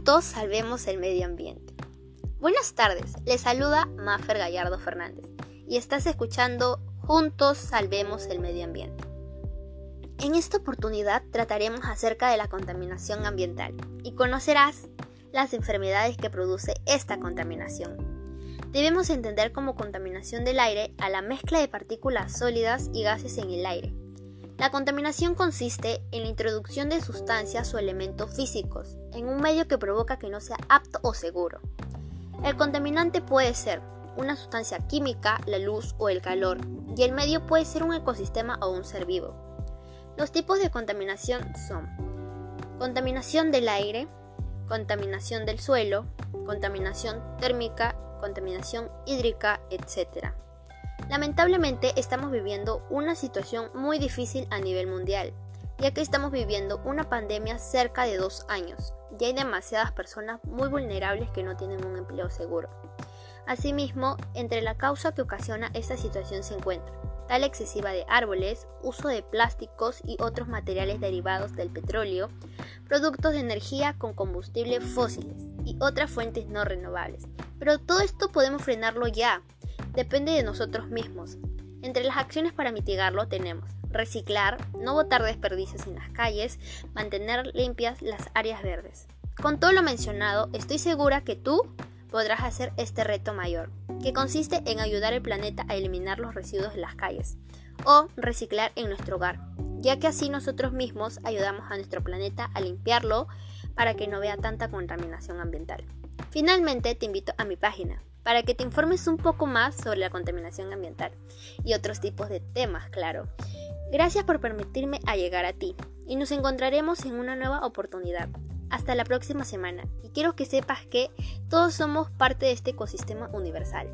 Juntos salvemos el medio ambiente. Buenas tardes, les saluda Maffer Gallardo Fernández y estás escuchando Juntos salvemos el medio ambiente. En esta oportunidad trataremos acerca de la contaminación ambiental y conocerás las enfermedades que produce esta contaminación. Debemos entender como contaminación del aire a la mezcla de partículas sólidas y gases en el aire, la contaminación consiste en la introducción de sustancias o elementos físicos en un medio que provoca que no sea apto o seguro. El contaminante puede ser una sustancia química, la luz o el calor, y el medio puede ser un ecosistema o un ser vivo. Los tipos de contaminación son contaminación del aire, contaminación del suelo, contaminación térmica, contaminación hídrica, etc. Lamentablemente estamos viviendo una situación muy difícil a nivel mundial, ya que estamos viviendo una pandemia cerca de dos años y hay demasiadas personas muy vulnerables que no tienen un empleo seguro. Asimismo, entre la causa que ocasiona esta situación se encuentra tal excesiva de árboles, uso de plásticos y otros materiales derivados del petróleo, productos de energía con combustibles fósiles y otras fuentes no renovables. Pero todo esto podemos frenarlo ya, depende de nosotros mismos. Entre las acciones para mitigarlo tenemos reciclar, no botar desperdicios en las calles, mantener limpias las áreas verdes. Con todo lo mencionado, estoy segura que tú podrás hacer este reto mayor, que consiste en ayudar al planeta a eliminar los residuos de las calles o reciclar en nuestro hogar, ya que así nosotros mismos ayudamos a nuestro planeta a limpiarlo para que no vea tanta contaminación ambiental. Finalmente te invito a mi página para que te informes un poco más sobre la contaminación ambiental y otros tipos de temas, claro. Gracias por permitirme llegar a ti y nos encontraremos en una nueva oportunidad. Hasta la próxima semana y quiero que sepas que todos somos parte de este ecosistema universal.